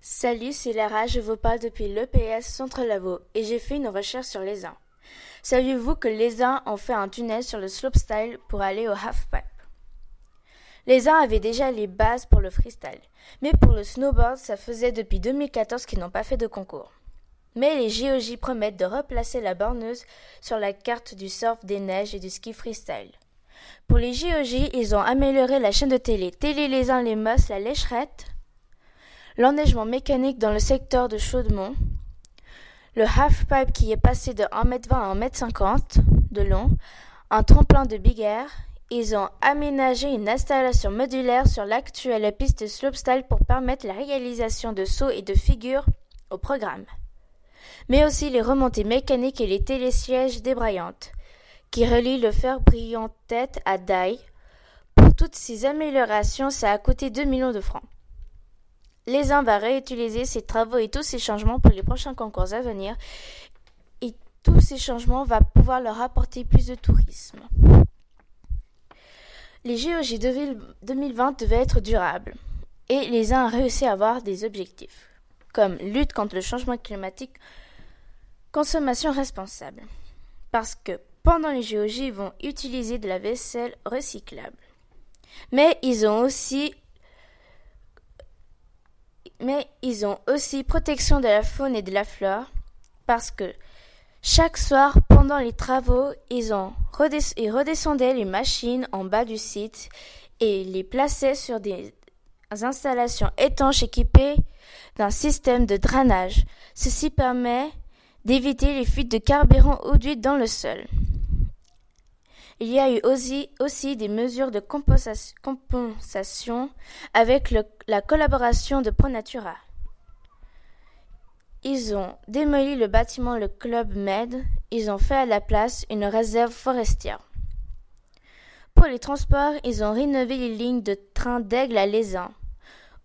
Salut, c'est Lara, je vous parle depuis l'EPS Centre Lavaux et j'ai fait une recherche sur les uns. Saviez-vous que les uns ont fait un tunnel sur le slopestyle pour aller au halfpipe Les uns avaient déjà les bases pour le freestyle, mais pour le snowboard, ça faisait depuis 2014 qu'ils n'ont pas fait de concours. Mais les GOJ promettent de replacer la borneuse sur la carte du surf des neiges et du ski freestyle. Pour les GOJ, ils ont amélioré la chaîne de télé, Télé les uns les Mosses, la lécherette, l'enneigement mécanique dans le secteur de Chaudemont, le half-pipe qui est passé de 1m20 à 1m50 de long, un tremplin de Big Air, ils ont aménagé une installation modulaire sur l'actuelle piste slopestyle pour permettre la réalisation de sauts et de figures au programme. Mais aussi les remontées mécaniques et les télésièges débraillantes, qui relient le fer brillant tête à daille. Pour toutes ces améliorations, ça a coûté 2 millions de francs. Les uns va réutiliser ces travaux et tous ces changements pour les prochains concours à venir. Et tous ces changements vont pouvoir leur apporter plus de tourisme. Les GOG 2020 devaient être durables. Et les uns ont réussi à avoir des objectifs, comme lutte contre le changement climatique, consommation responsable. Parce que pendant les GOG, ils vont utiliser de la vaisselle recyclable. Mais ils ont aussi mais ils ont aussi protection de la faune et de la flore, parce que chaque soir, pendant les travaux, ils, redescendaient les machines en bas du site et les plaçaient sur des installations étanches équipées d'un système de drainage. Ceci permet d'éviter les fuites de carburant ou d'huile dans le sol. Il y a eu aussi, des mesures de compensation avec la collaboration de ProNatura. Ils ont démoli le bâtiment le Club Med, ils ont fait à la place une réserve forestière. Pour les transports, ils ont rénové les lignes de train d'Aigle à Lézin.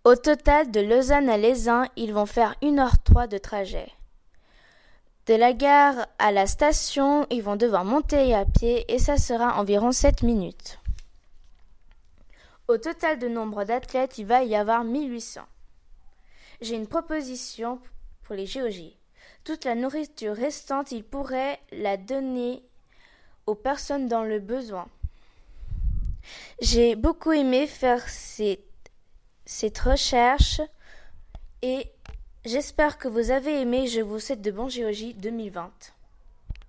Au total, de Lausanne à Lézin, ils vont faire 1h03 de trajet. De la gare à la station, ils vont devoir monter à pied et ça sera environ 7 minutes. Au total de nombre d'athlètes, il va y avoir 1800. J'ai une proposition pour les GOJ. Toute la nourriture restante, ils pourraient la donner aux personnes dans le besoin. J'ai beaucoup aimé faire cette recherche et J'espère que vous avez aimé. Je vous souhaite de bons GOJ 2020.